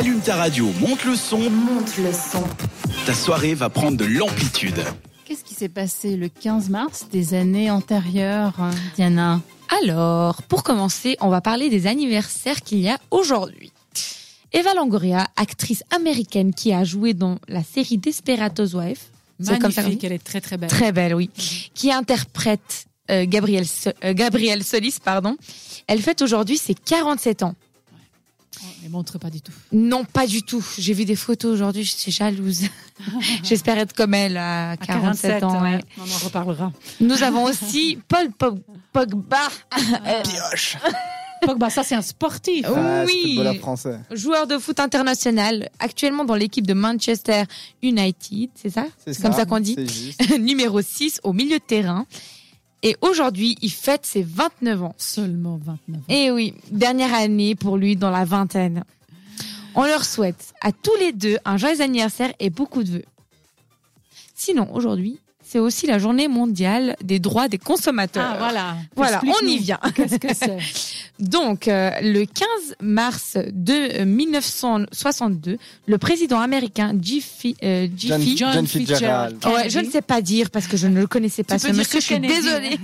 Allume ta radio, monte le son. Monte le son. Ta soirée va prendre de l'amplitude. Qu'est-ce qui s'est passé le 15 mars des années antérieures, Diana? Alors, pour commencer, on va parler des anniversaires qu'il y a aujourd'hui. Eva Longoria, actrice américaine qui a joué dans la série Desperados Wife. C'est comme ça Magnifique, elle est très très belle. Très belle, oui. Qui interprète euh, Gabrielle, euh, Gabrielle Solis, pardon. Elle fête aujourd'hui ses 47 ans. Oh, Elle montre pas du tout. Non, pas du tout. J'ai vu des photos aujourd'hui, je suis jalouse. J'espère être comme elle à À 47, ans. ouais. On en reparlera. Nous avons aussi Paul Pog- Pogba, euh, Pioche. Pogba, ça c'est un sportif. Ah, oui, français. joueur de foot international, actuellement dans l'équipe de Manchester United, c'est ça? C'est comme ça qu'on dit. Numéro 6 au milieu de terrain. Et aujourd'hui, il fête ses 29 ans. Seulement 29 ans. Et oui, dernière année pour lui dans la vingtaine. On leur souhaite à tous les deux un joyeux anniversaire et beaucoup de vœux. Sinon, aujourd'hui, c'est aussi la journée mondiale des droits des consommateurs. Ah voilà. Voilà, on y vient. Qu'est-ce que c'est? Donc, euh, le 15 mars de euh, 1962, le président américain Jiffy, euh, John, John Fitzgerald. Ouais, je ne sais pas dire parce que je ne le connaissais pas. Tu ce peux dire monsieur, que je suis désolée.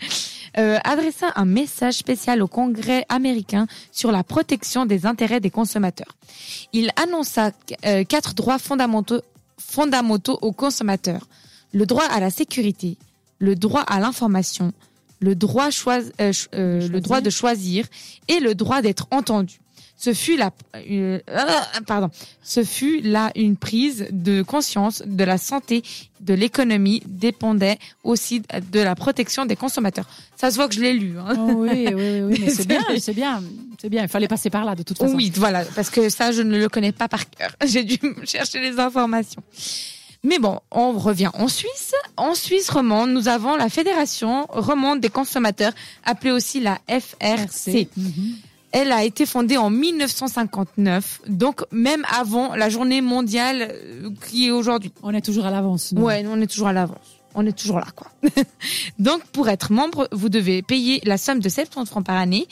euh, adressa un message spécial au Congrès américain sur la protection des intérêts des consommateurs. Il annonça euh, quatre droits fondamentaux, fondamentaux aux consommateurs le droit à la sécurité, le droit à l'information, le droit, choisi- euh, euh, le droit de choisir et le droit d'être entendu. Ce fut la, euh, ah, pardon, ce fut là une prise de conscience de la santé, de l'économie dépendait aussi de la protection des consommateurs. Ça se voit que je l'ai lu. Hein. Oh oui, oui, oui, c'est bien, c'est bien, c'est bien. Il fallait passer par là de toute façon. Oui, voilà, parce que ça, je ne le connais pas par cœur. J'ai dû chercher les informations. Mais bon, on revient en Suisse. En Suisse romande, nous avons la Fédération romande des consommateurs, appelée aussi la FRC. Mhm. Elle a été fondée en 1959, donc même avant la journée mondiale euh, qui est aujourd'hui. On est toujours à l'avance. Ouais, on est toujours à l'avance. On est toujours là, quoi. Donc, pour être membre, vous devez payer la somme de 70 francs par année.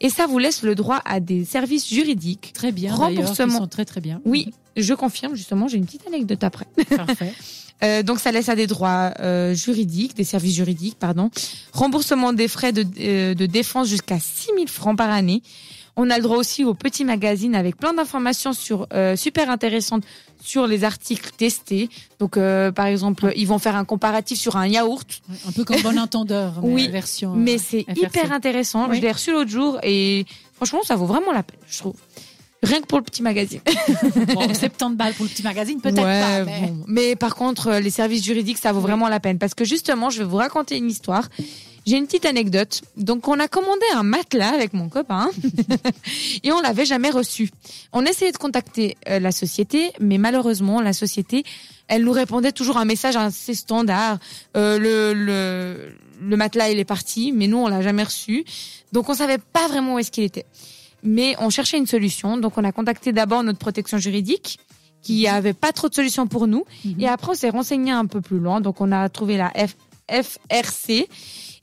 Et ça vous laisse le droit à des services juridiques. Très bien, Remboursement. sont très très bien. Oui, je confirme, justement, j'ai une petite anecdote après. Parfait. Euh, donc, ça laisse à des droits euh, juridiques, des services juridiques, pardon. Remboursement des frais de, euh, de défense jusqu'à 6 000 francs par année. On a le droit aussi au petit magazine avec plein d'informations sur super intéressantes sur les articles testés. Donc, par exemple, ils vont faire un comparatif sur un yaourt. Un peu comme bon entendeur, mais Oui, version. Mais c'est hyper intéressant. Oui. Je l'ai reçu l'autre jour et franchement, ça vaut vraiment la peine, je trouve. Rien que pour le petit magazine. Bon, 70 balles pour le petit magazine, peut-être Ouais, pas. Mais... bon. Mais par contre, euh, les services juridiques, ça vaut vraiment la peine. Parce que justement, je vais vous raconter une histoire. J'ai une petite anecdote. Donc, on a commandé un matelas avec mon copain et on l'avait jamais reçu. On essayait de contacter euh, la société, mais malheureusement, la société, elle nous répondait toujours un message assez standard. Euh, le, le, le matelas, il est parti, mais nous, on l'a jamais reçu. Donc, on savait pas vraiment où est-ce qu'il était. Mais on cherchait une solution. Donc, on a contacté d'abord notre protection juridique qui avait pas trop de solutions pour nous. Mhm. Et après, on s'est renseigné un peu plus loin. Donc, on a trouvé la F- FRC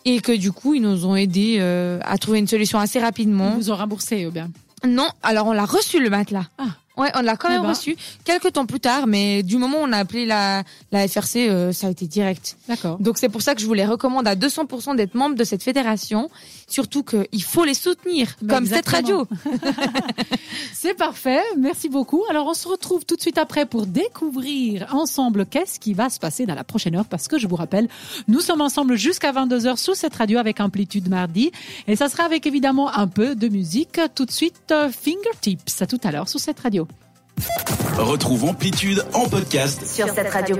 et que du coup, ils nous ont aidé euh, à trouver une solution assez Ils rapidement. vous ont remboursé, ou bien. Non, alors on l'a reçu le matelas. Ah. Ouais, on l'a quand Eh même ben. reçu quelques temps plus tard, mais du moment où on a appelé la, la FRC, euh, ça a été direct. D'accord. Donc c'est pour ça que je vous les recommande à 200% d'être membre de cette fédération, surtout qu'il faut les soutenir, Bah, comme cette radio. C'est parfait, merci beaucoup. Alors on se retrouve tout de suite après pour découvrir ensemble qu'est-ce qui va se passer dans la prochaine heure parce que je vous rappelle, nous sommes ensemble jusqu'à 22h sous cette radio avec Amplitude mardi et ça sera avec évidemment un peu de musique. Tout de suite euh, Fingertips, à tout à l'heure sous cette radio. Retrouve Amplitude en podcast Sur cette radio.